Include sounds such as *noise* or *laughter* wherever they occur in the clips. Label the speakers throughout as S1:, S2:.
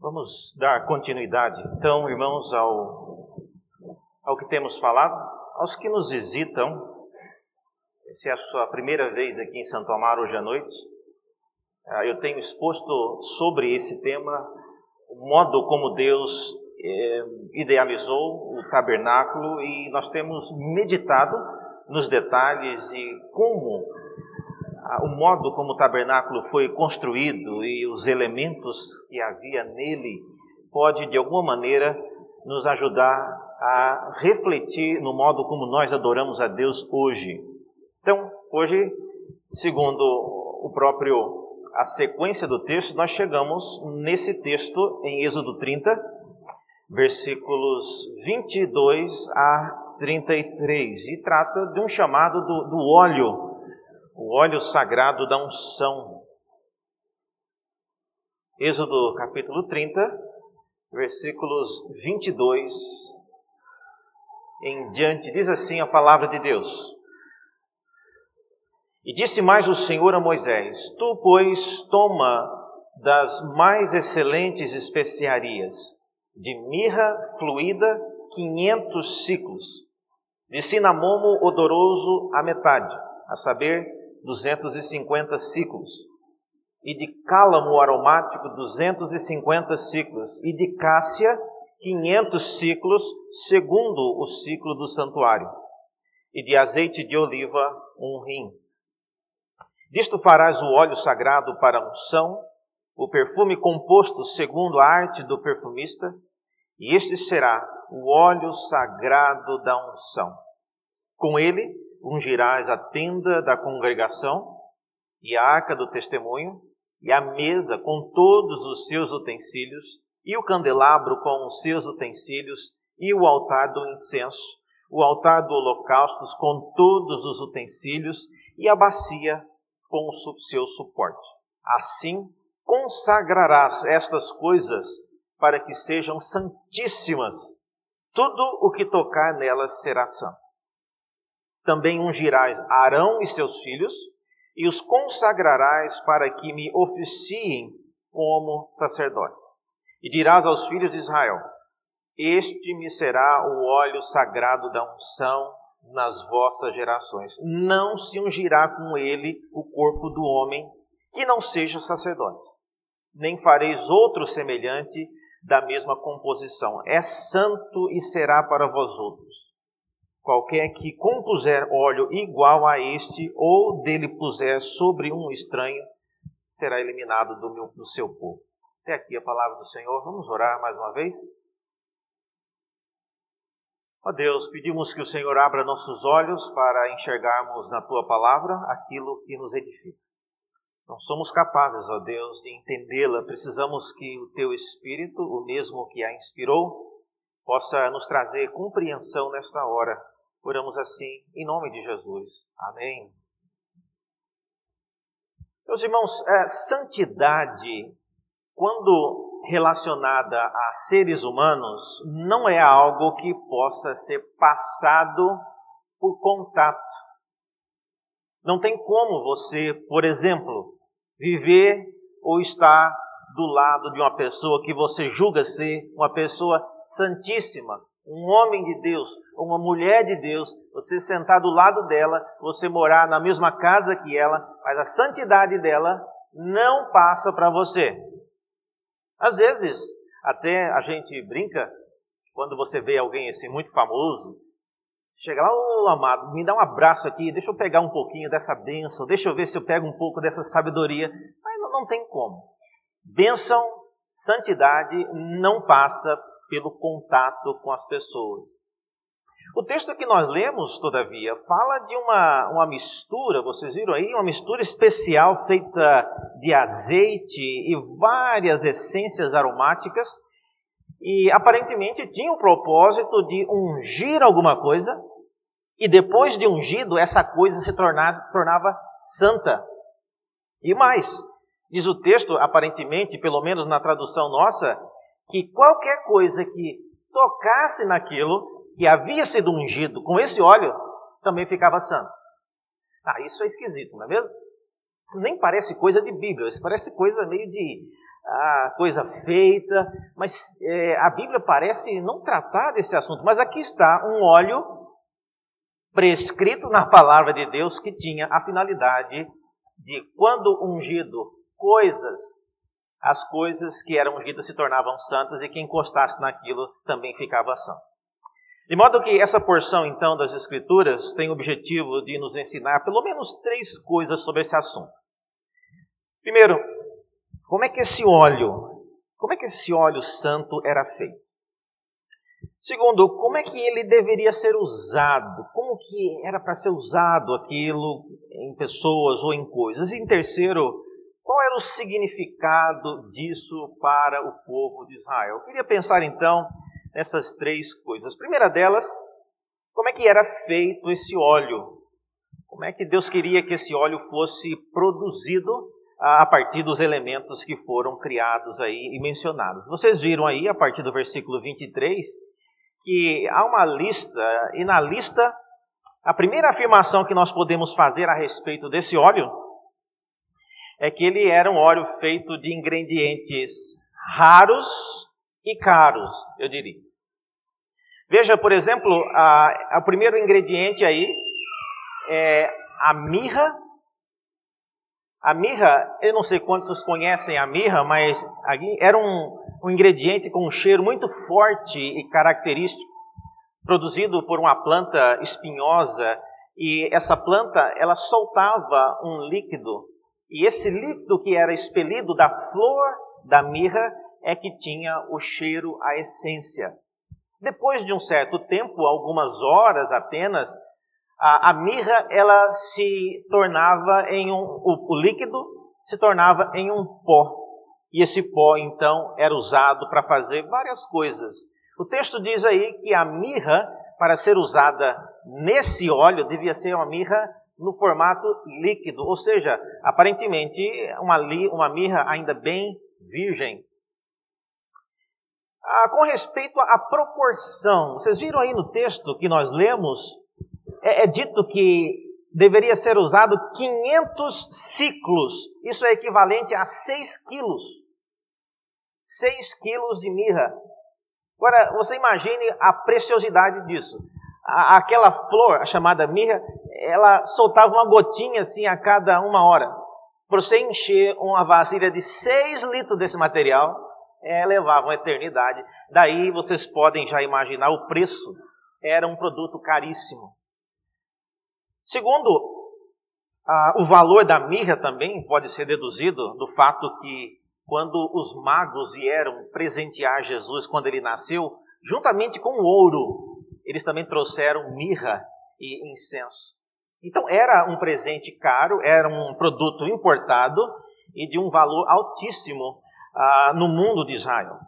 S1: Vamos dar continuidade, então, irmãos, ao, ao que temos falado, aos que nos visitam. Se é a sua primeira vez aqui em Santo Amaro hoje à noite, ah, eu tenho exposto sobre esse tema o modo como Deus eh, idealizou o tabernáculo e nós temos meditado nos detalhes e como o modo como o tabernáculo foi construído e os elementos que havia nele pode de alguma maneira nos ajudar a refletir no modo como nós adoramos a Deus hoje. Então, hoje, segundo o próprio a sequência do texto, nós chegamos nesse texto em Êxodo 30, versículos 22 a 33, e trata de um chamado do, do óleo o óleo sagrado da unção. Êxodo capítulo 30, versículos 22 em diante, diz assim a palavra de Deus. E disse mais o Senhor a Moisés: Tu, pois, toma das mais excelentes especiarias, de mirra fluída, quinhentos ciclos, de cinamomo odoroso a metade, a saber, 250 ciclos, e de cálamo aromático 250 ciclos, e de cássia 500 ciclos, segundo o ciclo do santuário, e de azeite de oliva um rim. Disto farás o óleo sagrado para a unção, o perfume composto segundo a arte do perfumista, e este será o óleo sagrado da unção. Com ele ungirás a tenda da congregação e a arca do testemunho e a mesa com todos os seus utensílios e o candelabro com os seus utensílios e o altar do incenso, o altar do holocaustos com todos os utensílios e a bacia com o seu suporte. Assim consagrarás estas coisas para que sejam santíssimas. Tudo o que tocar nelas será santo. Também ungirás Arão e seus filhos, e os consagrarás para que me oficiem como sacerdote. E dirás aos filhos de Israel: Este me será o óleo sagrado da unção nas vossas gerações. Não se ungirá com ele o corpo do homem que não seja sacerdote. Nem fareis outro semelhante da mesma composição. É santo e será para vós outros. Qualquer que compuser óleo igual a este, ou dele puser sobre um estranho, será eliminado do, meu, do seu povo. Até aqui a palavra do Senhor. Vamos orar mais uma vez? Ó Deus, pedimos que o Senhor abra nossos olhos para enxergarmos na tua palavra aquilo que nos edifica. Não somos capazes, ó Deus, de entendê-la. Precisamos que o teu Espírito, o mesmo que a inspirou, possa nos trazer compreensão nesta hora Oramos assim, em nome de Jesus. Amém. Meus irmãos, é, santidade, quando relacionada a seres humanos, não é algo que possa ser passado por contato. Não tem como você, por exemplo, viver ou estar do lado de uma pessoa que você julga ser uma pessoa santíssima, um homem de Deus, uma mulher de Deus, você sentar do lado dela, você morar na mesma casa que ela, mas a santidade dela não passa para você. Às vezes, até a gente brinca, quando você vê alguém assim muito famoso, chega lá, ô oh, amado, me dá um abraço aqui, deixa eu pegar um pouquinho dessa bênção, deixa eu ver se eu pego um pouco dessa sabedoria. Mas não, não tem como. Bênção, santidade não passa pelo contato com as pessoas. O texto que nós lemos, todavia, fala de uma, uma mistura, vocês viram aí, uma mistura especial feita de azeite e várias essências aromáticas, e aparentemente tinha o propósito de ungir alguma coisa, e depois de ungido, essa coisa se tornava, tornava santa. E mais, diz o texto, aparentemente, pelo menos na tradução nossa, que qualquer coisa que tocasse naquilo que havia sido ungido com esse óleo também ficava santo. Ah, isso é esquisito, não é mesmo? Isso nem parece coisa de Bíblia, isso parece coisa meio de a coisa feita, mas é, a Bíblia parece não tratar desse assunto. Mas aqui está um óleo prescrito na palavra de Deus que tinha a finalidade de, quando ungido, coisas, as coisas que eram ungidas se tornavam santas e quem encostasse naquilo também ficava santo. De modo que essa porção, então, das Escrituras tem o objetivo de nos ensinar pelo menos três coisas sobre esse assunto. Primeiro, como é que esse óleo, como é que esse óleo santo era feito? Segundo, como é que ele deveria ser usado? Como que era para ser usado aquilo em pessoas ou em coisas? E em terceiro, qual era o significado disso para o povo de Israel? Eu queria pensar então nessas três coisas. A primeira delas, como é que era feito esse óleo? Como é que Deus queria que esse óleo fosse produzido a partir dos elementos que foram criados aí e mencionados. Vocês viram aí, a partir do versículo 23, que há uma lista, e na lista, a primeira afirmação que nós podemos fazer a respeito desse óleo é que ele era um óleo feito de ingredientes raros e caros, eu diria. Veja, por exemplo, a primeiro ingrediente aí é a mirra. A mirra, eu não sei quantos conhecem a mirra, mas era um, um ingrediente com um cheiro muito forte e característico, produzido por uma planta espinhosa, e essa planta ela soltava um líquido, e esse líquido que era expelido da flor da mirra é que tinha o cheiro, a essência. Depois de um certo tempo, algumas horas apenas, a, a mirra ela se tornava em um, o, o líquido se tornava em um pó. E esse pó, então, era usado para fazer várias coisas. O texto diz aí que a mirra, para ser usada nesse óleo, devia ser uma mirra no formato líquido, ou seja, aparentemente uma, uma mirra ainda bem virgem. Ah, com respeito à proporção, vocês viram aí no texto que nós lemos é, é dito que deveria ser usado 500 ciclos. Isso é equivalente a 6 quilos. 6 quilos de mirra. Agora, você imagine a preciosidade disso. aquela flor, a chamada mirra, ela soltava uma gotinha assim a cada uma hora. Para você encher uma vasilha de 6 litros desse material, é, levava uma eternidade. Daí vocês podem já imaginar o preço. Era um produto caríssimo. Segundo, ah, o valor da mirra também pode ser deduzido do fato que quando os magos vieram presentear Jesus quando ele nasceu, juntamente com o ouro, eles também trouxeram mirra e incenso. Então era um presente caro, era um produto importado e de um valor altíssimo ah, no mundo de Israel.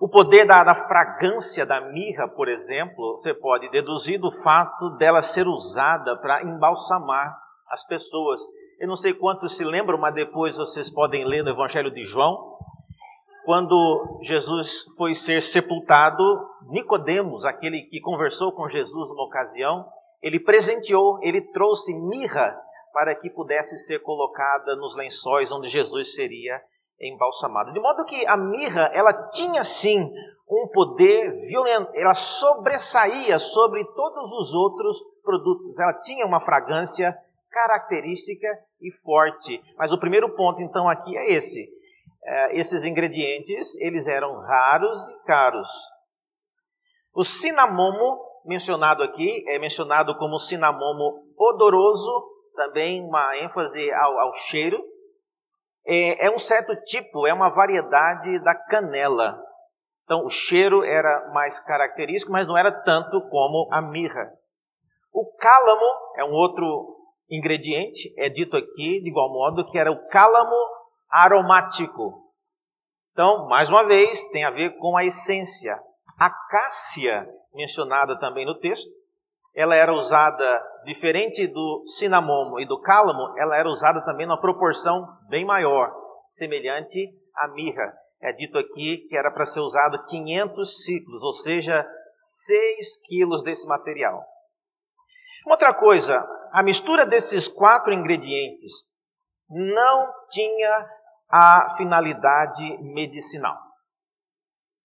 S1: O poder da, da, fragrância da mirra, por exemplo, você pode deduzir do fato dela ser usada para embalsamar as pessoas. Eu não sei quantos se lembram, mas depois vocês podem ler no Evangelho de João, quando Jesus foi ser sepultado, Nicodemos, aquele que conversou com Jesus numa ocasião, ele presenteou, ele trouxe mirra para que pudesse ser colocada nos lençóis onde Jesus seria embalsamado. De modo que a mirra, ela tinha sim um poder violento, ela sobressaía sobre todos os outros produtos. Ela tinha uma fragrância característica e forte. Mas o primeiro ponto então aqui é esse. É, esses ingredientes, eles eram raros e caros. O cinamomo, mencionado aqui, é mencionado como cinamomo odoroso, também uma ênfase ao, ao cheiro, é, é um certo tipo, é uma variedade da canela. Então, o cheiro era mais característico, mas não era tanto como a mirra. O cálamo é um outro ingrediente, é dito aqui de igual modo que era o cálamo aromático. Então, mais uma vez, tem a ver com a essência. A cássia, mencionada também no texto, ela era usada, diferente do cinamomo e do cálamo, ela era usada também numa proporção bem maior, semelhante à mirra. É dito aqui que era para ser usado 500 ciclos, ou seja, 6 quilos desse material. Outra coisa, a mistura desses quatro ingredientes não tinha a finalidade medicinal.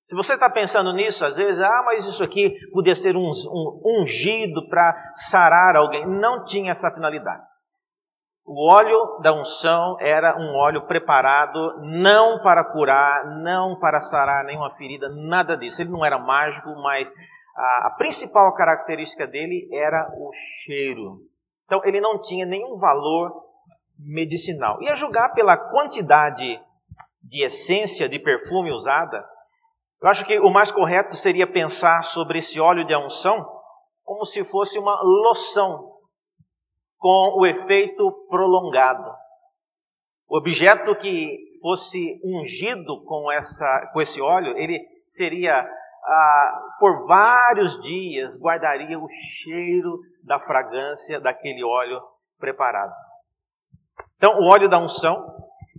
S1: Se você está pensando nisso, às vezes, ah, mas isso aqui podia ser um, um ungido para sarar alguém. Não tinha essa finalidade. O óleo da unção era um óleo preparado não para curar, não para sarar nenhuma ferida, nada disso. Ele não era mágico, mas a, a principal característica dele era o cheiro. Então ele não tinha nenhum valor medicinal. E a julgar pela quantidade de essência de perfume usada, eu acho que o mais correto seria pensar sobre esse óleo de unção como se fosse uma loção com o efeito prolongado. O objeto que fosse ungido com, essa, com esse óleo, ele seria, ah, por vários dias, guardaria o cheiro da fragrância daquele óleo preparado. Então, o óleo da unção,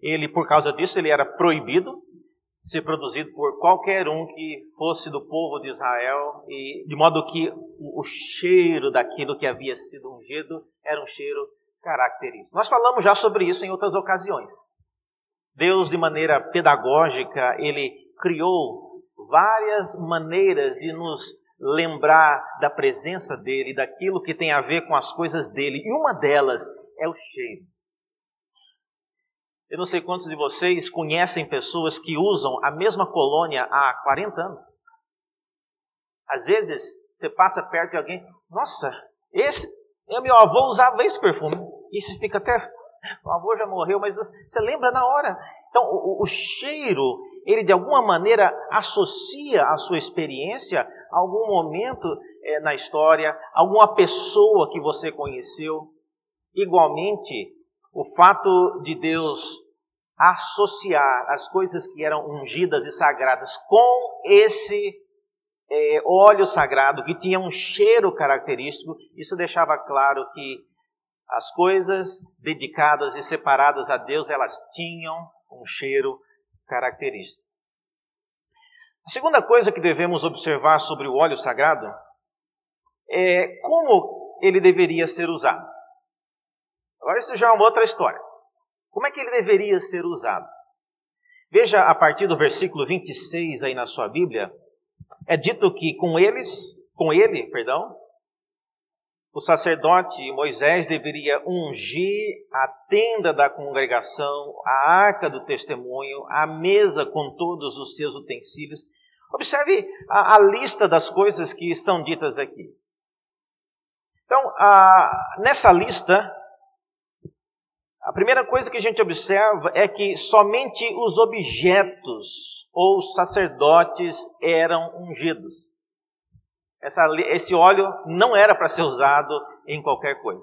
S1: ele, por causa disso, ele era proibido ser produzido por qualquer um que fosse do povo de Israel, e de modo que o, cheiro daquilo que havia sido ungido era um cheiro característico. Nós falamos já sobre isso em outras ocasiões. Deus, de maneira pedagógica, ele criou várias maneiras de nos lembrar da presença dele, daquilo que tem a ver com as coisas dele, e uma delas é o cheiro. Eu não sei quantos de vocês conhecem pessoas que usam a mesma colônia há 40 anos. Às vezes, você passa perto de alguém, nossa, esse, meu avô usava esse perfume. E você fica até, o avô já morreu, mas você lembra na hora. Então, o, o cheiro, ele de alguma maneira associa a sua experiência a algum momento é, na história, alguma pessoa que você conheceu. Igualmente, o fato de Deus associar as coisas que eram ungidas e sagradas com esse é, óleo sagrado, que tinha um cheiro característico, isso deixava claro que as coisas dedicadas e separadas a Deus, elas tinham um cheiro característico. A segunda coisa que devemos observar sobre o óleo sagrado é como ele deveria ser usado. Agora, isso já é uma outra história. Como é que ele deveria ser usado? Veja a partir do versículo 26 aí na sua Bíblia, é dito que com eles, com ele, perdão, o sacerdote Moisés deveria ungir a tenda da congregação, a arca do testemunho, a mesa com todos os seus utensílios. Observe a, a lista das coisas que são ditas aqui. Então, a, nessa lista, a primeira coisa que a gente observa é que somente os objetos ou sacerdotes eram ungidos. Essa, esse óleo não era para ser usado em qualquer coisa.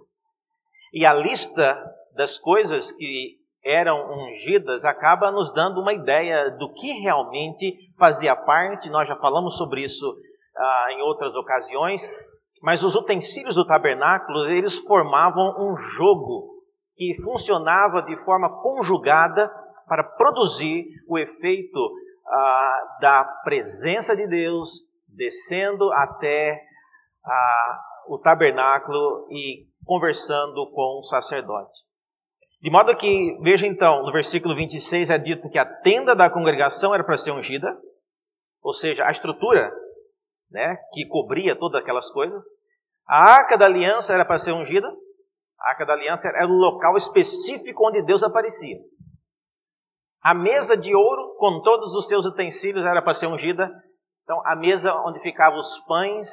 S1: E a lista das coisas que eram ungidas acaba nos dando uma ideia do que realmente fazia parte. Nós já falamos sobre isso ah, em outras ocasiões. Mas os utensílios do tabernáculo eles formavam um jogo que funcionava de forma conjugada para produzir o efeito ah, da presença de Deus descendo até ah, o tabernáculo e conversando com o sacerdote. De modo que, veja então, no versículo 26 é dito que a tenda da congregação era para ser ungida, ou seja, a estrutura né, que cobria todas aquelas coisas. A arca da aliança era para ser ungida, a Arca da Aliança era o local específico onde Deus aparecia. A mesa de ouro, com todos os seus utensílios, era para ser ungida. Então, a mesa onde ficavam os pães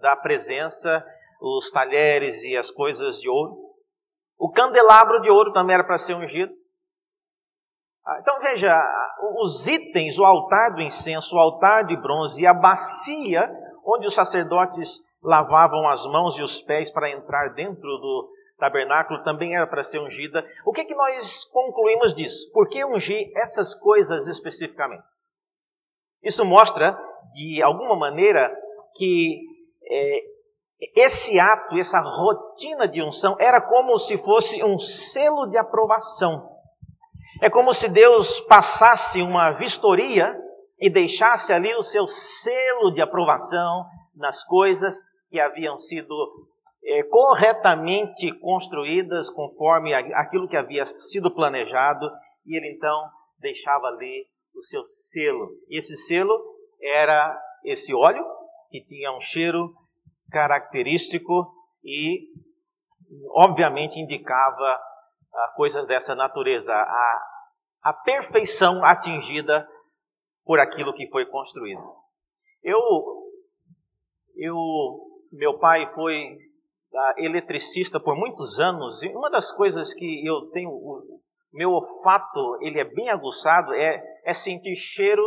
S1: da presença, os talheres e as coisas de ouro. O candelabro de ouro também era para ser ungido. Ah, então veja, os itens, o altar do incenso, o altar de bronze e a bacia onde os sacerdotes lavavam as mãos e os pés para entrar dentro do tabernáculo também era para ser ungida. O que, que nós concluímos disso? Por que ungir essas coisas especificamente? Isso mostra, de alguma maneira, que é, esse ato, essa rotina de unção, era como se fosse um selo de aprovação. É como se Deus passasse uma vistoria e deixasse ali o seu selo de aprovação nas coisas que haviam sido é, corretamente construídas conforme aquilo que havia sido planejado e ele então deixava ali o seu selo. E esse selo era esse óleo que tinha um cheiro característico e, obviamente, indicava ah, coisas dessa natureza, a, a perfeição atingida por aquilo que foi construído. Eu, eu, meu pai foi eletricista por muitos anos e uma das coisas que eu tenho, o meu olfato ele é bem aguçado é, é sentir cheiro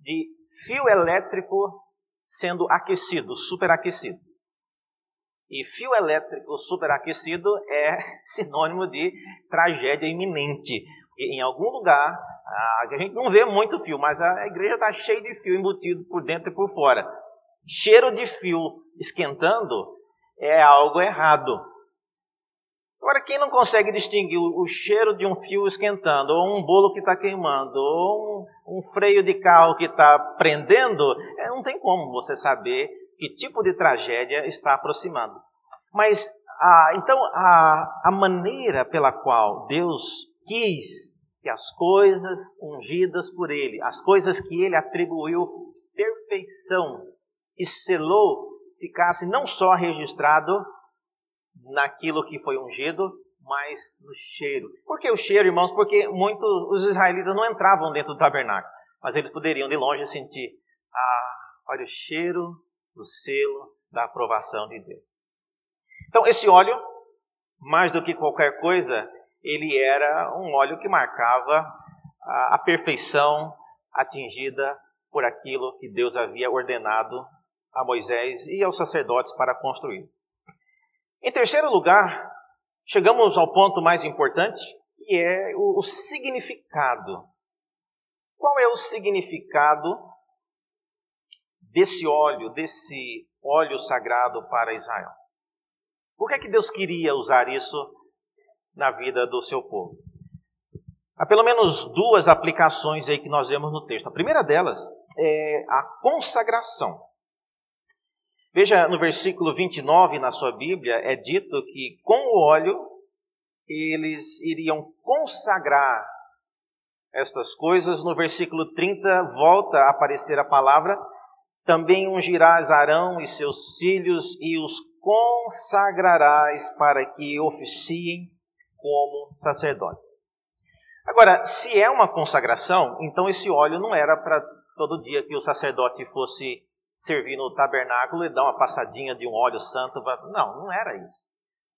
S1: de fio elétrico sendo aquecido, superaquecido. E fio elétrico superaquecido é *laughs* sinônimo de tragédia iminente. Em algum lugar, a gente não vê muito fio, mas a igreja está cheia de fio embutido por dentro e por fora. Cheiro de fio esquentando é algo errado. Agora, quem não consegue distinguir o, cheiro de um fio esquentando, ou um bolo que está queimando, ou um, um, freio de carro que está prendendo, é, não tem como você saber que tipo de tragédia está aproximando. Mas, então, a, a maneira pela qual Deus quis que as coisas ungidas por Ele, as coisas que Ele atribuiu perfeição e selou, ficassem não só registrado naquilo que foi ungido, mas no cheiro. Por que o cheiro, irmãos? Porque muitos os israelitas não entravam dentro do tabernáculo, mas eles poderiam de longe sentir, ah, olha o cheiro do selo da aprovação de Deus. Então, esse óleo, mais do que qualquer coisa, ele era um óleo que marcava a, a perfeição atingida por aquilo que Deus havia ordenado a Moisés e aos sacerdotes para construir. Em terceiro lugar, chegamos ao ponto mais importante, que é o, o significado. Qual é o significado desse óleo, desse óleo sagrado para Israel? Por que, é que Deus queria usar isso na vida do seu povo? Há pelo menos duas aplicações aí que nós vemos no texto. A primeira delas é a consagração. Veja no versículo 29 na sua Bíblia, é dito que com o óleo eles iriam consagrar estas coisas. No versículo 30 volta a aparecer a palavra: também ungirás Arão e seus filhos e os consagrarás para que oficiem como sacerdote. Agora, se é uma consagração, então esse óleo não era para todo dia que o sacerdote fosse servir no tabernáculo e dar uma passadinha de um óleo santo. Não, não era isso.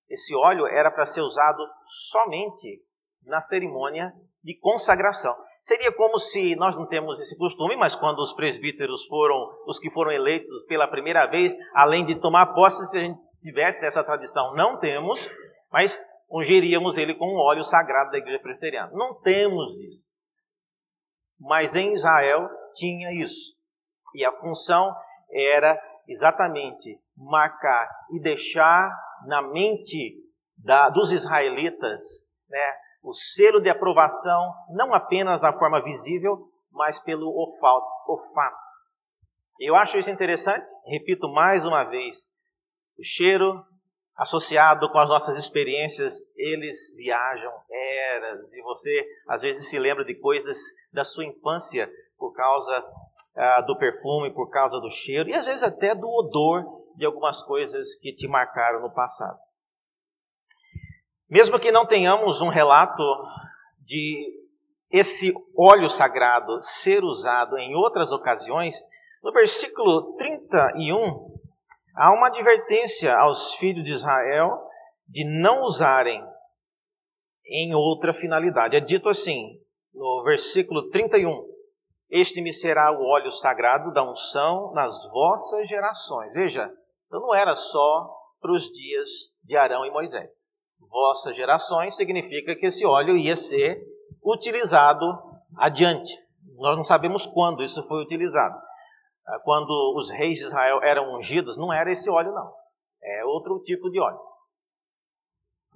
S1: Esse óleo era para ser usado somente na cerimônia de consagração. Seria como se nós não temos esse costume, mas quando os presbíteros foram os que foram eleitos pela primeira vez, além de tomar posse, se a gente tivesse essa tradição, não temos, mas ungiríamos ele com o óleo sagrado da igreja presbiteriana. Não temos isso. Mas em Israel tinha isso. E a função era exatamente marcar e deixar na mente da, dos israelitas né, o selo de aprovação, não apenas na forma visível, mas pelo olfato. Eu acho isso interessante, repito mais uma vez, o cheiro associado com as nossas experiências, eles viajam eras, e você às vezes se lembra de coisas da sua infância por causa ah, do perfume, por causa do cheiro e às vezes até do odor de algumas coisas que te marcaram no passado. Mesmo que não tenhamos um relato de esse óleo sagrado ser usado em outras ocasiões, no versículo 31 há uma advertência aos filhos de Israel de não usarem em outra finalidade. É dito assim, no versículo 31. Este me será o óleo sagrado da unção nas vossas gerações. Veja, então não era só para os dias de Arão e Moisés. Vossas gerações significa que esse óleo ia ser utilizado adiante. Nós não sabemos quando isso foi utilizado. Ah, quando os reis de Israel eram ungidos, não era esse óleo, não. É outro tipo de óleo.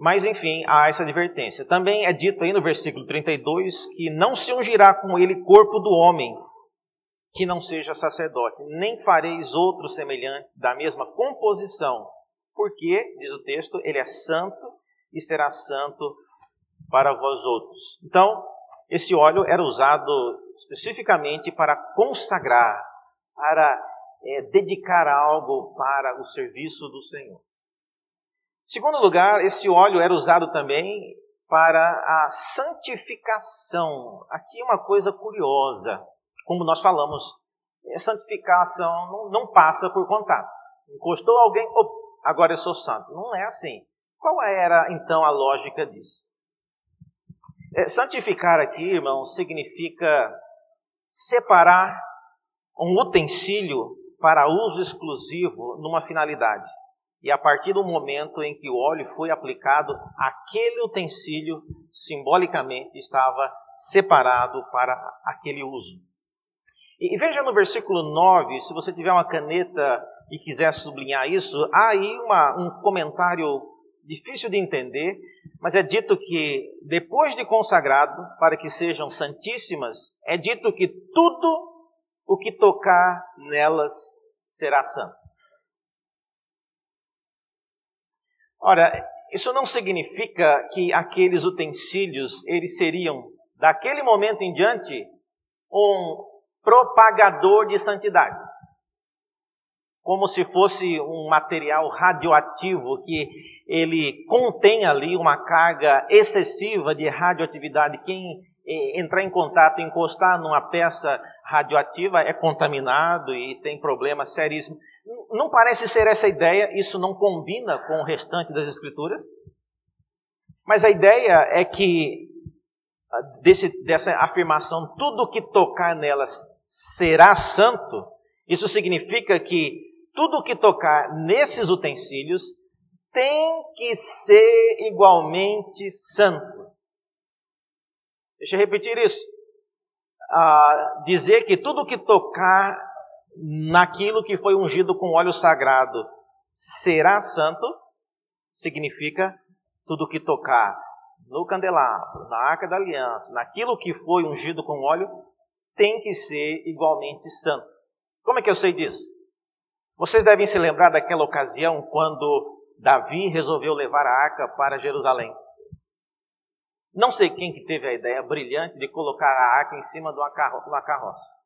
S1: Mas enfim, há essa advertência. Também é dito aí no versículo 32 que não se ungirá com ele corpo do homem que não seja sacerdote, nem fareis outro semelhante da mesma composição, porque, diz o texto, ele é santo e será santo para vós outros. Então, esse óleo era usado especificamente para consagrar, para é, dedicar algo para o serviço do Senhor. Segundo lugar, esse óleo era usado também para a santificação. Aqui uma coisa curiosa, como nós falamos, santificação não, não passa por contato. Encostou alguém, agora eu sou santo. Não é assim. Qual era então a lógica disso? É, santificar aqui, irmão, significa separar um utensílio para uso exclusivo numa finalidade. E a partir do momento em que o óleo foi aplicado, aquele utensílio simbolicamente estava separado para aquele uso. E veja no versículo 9, se você tiver uma caneta e quiser sublinhar isso, há aí uma, um comentário difícil de entender, mas é dito que depois de consagrado, para que sejam santíssimas, é dito que tudo o que tocar nelas será santo. Ora, isso não significa que aqueles utensílios eles seriam daquele momento em diante um propagador de santidade. Como se fosse um material radioativo que ele contém ali uma carga excessiva de radioatividade. Quem entrar em contato, encostar numa peça radioativa é contaminado e tem problemas seríssimos. Não parece ser essa ideia, isso não combina com o restante das Escrituras. Mas a ideia é que, ah, desse, dessa afirmação, tudo que tocar nelas será santo, isso significa que tudo que tocar nesses utensílios tem que ser igualmente santo. Deixa eu repetir isso. Ah, dizer que tudo que tocar naquilo que foi ungido com óleo sagrado será santo, significa tudo que tocar no candelabro, na arca da aliança, naquilo que foi ungido com óleo, tem que ser igualmente santo. Como é que eu sei disso? Vocês devem se lembrar daquela ocasião quando Davi resolveu levar a arca para Jerusalém. Não sei quem que teve a ideia brilhante de colocar a arca em cima de uma carroça.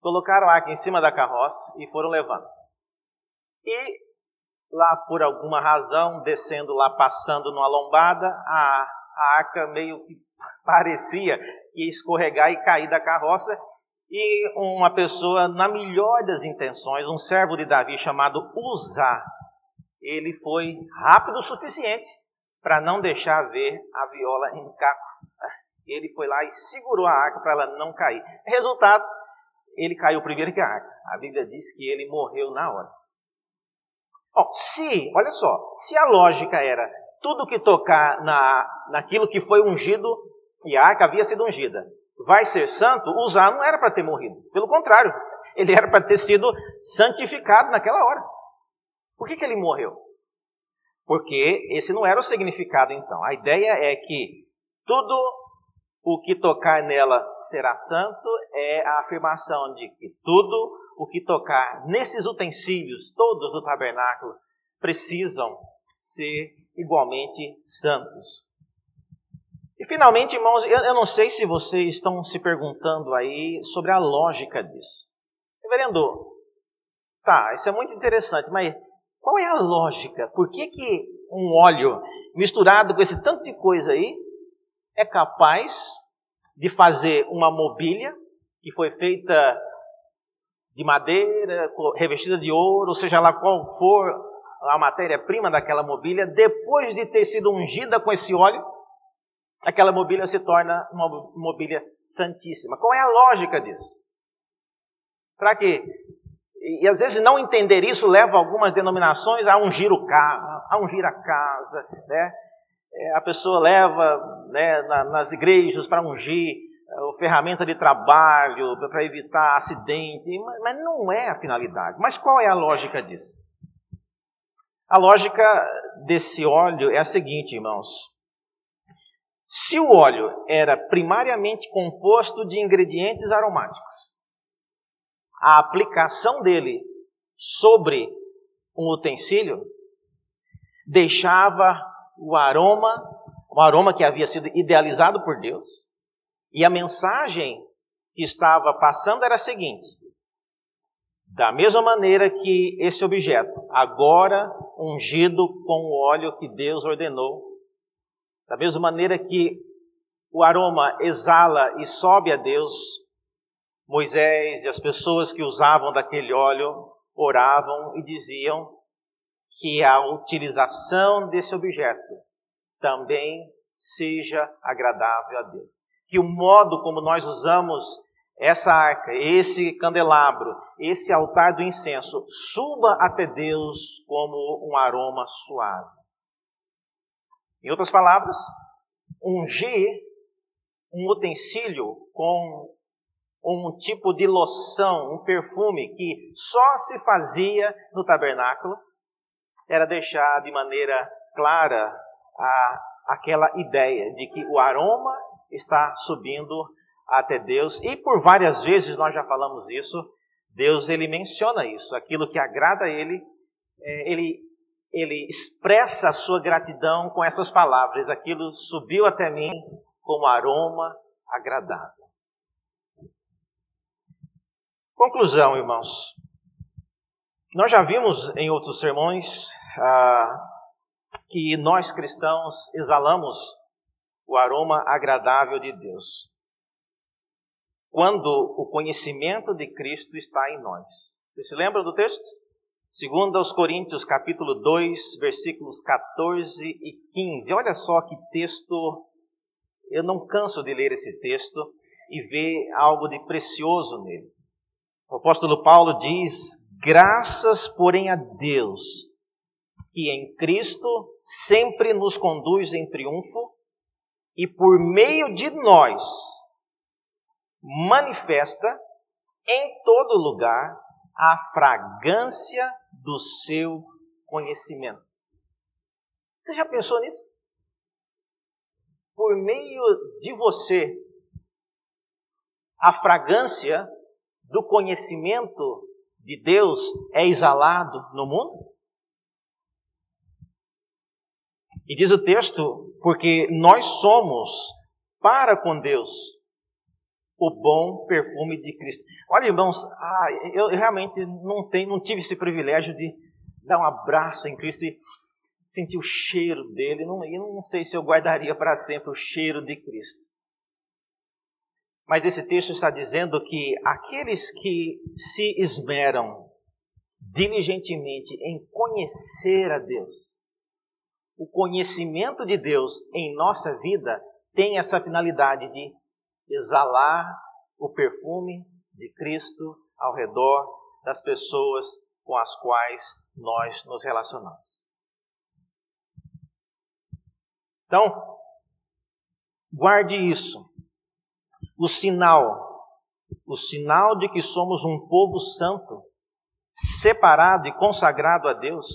S1: Colocaram a arca em cima da carroça e foram levando. E lá por alguma razão, descendo lá, passando numa lombada, a, a arca meio que *laughs* parecia ia escorregar e cair da carroça. E uma pessoa, na melhor das intenções, um servo de Davi chamado Uzá, ele foi rápido o suficiente para não deixar ver a viola em caco. Ele foi lá e segurou a arca para ela não cair. Resultado, ele caiu primeiro que a arca. A Bíblia diz que ele morreu na hora. Oh, se, olha só, se a lógica era tudo que tocar na, naquilo que foi ungido, e a arca havia sido ungida, vai ser santo, Usar não era para ter morrido. Pelo contrário, ele era para ter sido santificado naquela hora. Por que, que ele morreu? Porque esse não era o significado então. A ideia é que tudo o que tocar nela será santo é a afirmação de que tudo o que tocar nesses utensílios, todos do tabernáculo, precisam ser igualmente santos. E finalmente, irmãos, eu, não sei se vocês estão se perguntando aí sobre a lógica disso. Reverendo, tá, isso é muito interessante, mas qual é a lógica? Por que, que um óleo misturado com esse tanto de coisa aí é capaz de fazer uma mobília que foi feita de madeira, revestida de ouro, seja lá qual for a matéria-prima daquela mobília, depois de ter sido ungida com esse óleo, aquela mobília se torna uma mobília santíssima. Qual é a lógica disso? Para quê? E, às vezes não entender isso leva algumas denominações a ungir o carro, a ungir a casa, né? É, a pessoa leva né, na, nas igrejas para ungir é, ferramenta de trabalho, para evitar acidente, mas não é a finalidade. Mas qual é a lógica disso? A lógica desse óleo é a seguinte, irmãos. Se o óleo era primariamente composto de ingredientes aromáticos, a aplicação dele sobre um utensílio deixava o aroma um aroma que havia sido idealizado por Deus, e a mensagem que estava passando era a seguinte: da mesma maneira que esse objeto, agora ungido com o óleo que Deus ordenou, da mesma maneira que o aroma exala e sobe a Deus, Moisés e as pessoas que usavam daquele óleo oravam e diziam que a utilização desse objeto também seja agradável a Deus. Que o modo como nós usamos essa arca, esse candelabro, esse altar do incenso, suba até Deus como um aroma suave. Em outras palavras, ungir um utensílio com um tipo de loção, um perfume que só se fazia no tabernáculo, era deixar de maneira clara a, aquela ideia de que o aroma está subindo até Deus, e por várias vezes nós já falamos isso, Deus ele menciona isso, aquilo que agrada a ele, é, ele, ele expressa a sua gratidão com essas palavras, aquilo subiu até mim como aroma agradável. Conclusão, irmãos. Nós já vimos em outros sermões ah, que nós cristãos exalamos o aroma agradável de Deus. Quando o conhecimento de Cristo está em nós. Você se lembra do texto? Segundo aos Coríntios, capítulo 2, versículos 14 e 15. Olha só que texto, eu não canso de ler esse texto e ver algo de precioso nele. O apóstolo Paulo diz: Graças, porém, a Deus, que em Cristo sempre nos conduz em triunfo e por meio de nós manifesta em todo lugar a fragrância do seu conhecimento. Você já pensou nisso? Por meio de você, a fragrância do conhecimento de Deus é exalado no mundo? E diz o texto, porque nós somos para com Deus o bom perfume de Cristo. Olha, irmãos, ah, eu realmente não, tenho, não tive esse privilégio de dar um abraço em Cristo e sentir o cheiro dele. Não, eu não sei se eu guardaria para sempre o cheiro de Cristo. Mas esse texto está dizendo que aqueles que se esmeram diligentemente em conhecer a Deus, o conhecimento de Deus em nossa vida tem essa finalidade de exalar o perfume de Cristo ao redor das pessoas com as quais nós nos relacionamos. Então, guarde isso o sinal, o sinal de que somos um povo santo, separado e consagrado a Deus,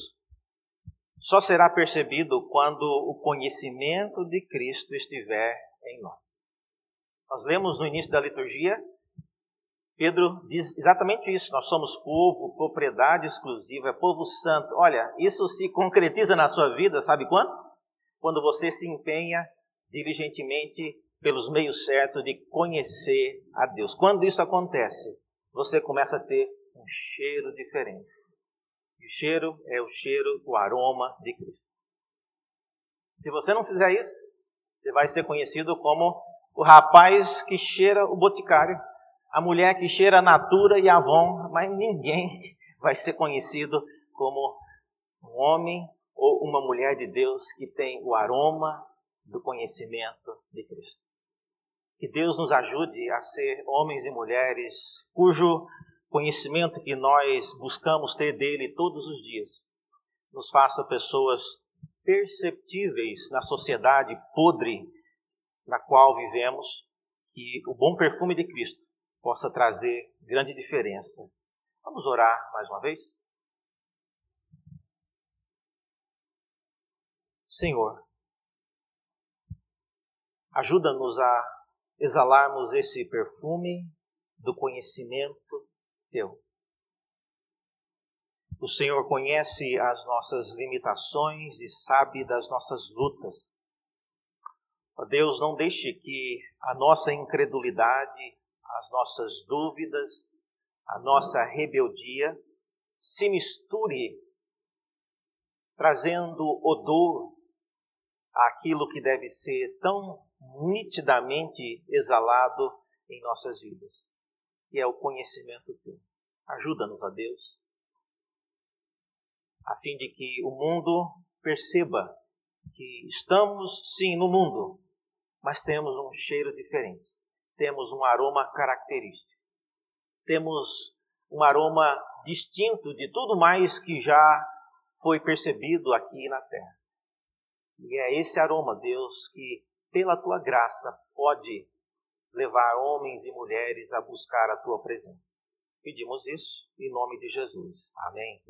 S1: só será percebido quando o conhecimento de Cristo estiver em nós. Nós lemos no início da liturgia, Pedro diz exatamente isso: nós somos povo, propriedade exclusiva, é povo santo. Olha, isso se concretiza na sua vida, sabe quando? Quando você se empenha diligentemente pelos meios certos de conhecer a Deus. Quando isso acontece, você começa a ter um cheiro diferente. E cheiro é o cheiro, o aroma de Cristo. Se você não fizer isso, você vai ser conhecido como o rapaz que cheira o boticário, a mulher que cheira a Natura e Avon, mas ninguém *laughs* vai ser conhecido como um homem ou uma mulher de Deus que tem o aroma do conhecimento de Cristo. Que Deus nos ajude a ser homens e mulheres cujo conhecimento que nós buscamos ter dele todos os dias nos faça pessoas perceptíveis na sociedade podre na qual vivemos, que o bom perfume de Cristo possa trazer grande diferença. Vamos orar mais uma vez? Senhor, ajuda-nos a exalarmos esse perfume do conhecimento teu. O Senhor conhece as nossas limitações e sabe das nossas lutas. Ó Deus, não deixe que a nossa incredulidade, as nossas dúvidas, a nossa rebeldia se misture, trazendo odor àquilo que deve ser tão nitidamente exalado em nossas vidas, que é o conhecimento teu. Ajuda-nos, a Deus, a fim de que o mundo perceba que estamos sim no mundo, mas temos um cheiro diferente, temos um aroma característico, temos um aroma distinto de tudo mais que já foi percebido aqui na terra. E é esse aroma, Deus, que pela tua graça pode levar homens e mulheres a buscar a tua presença. Pedimos isso em nome de Jesus. Amém.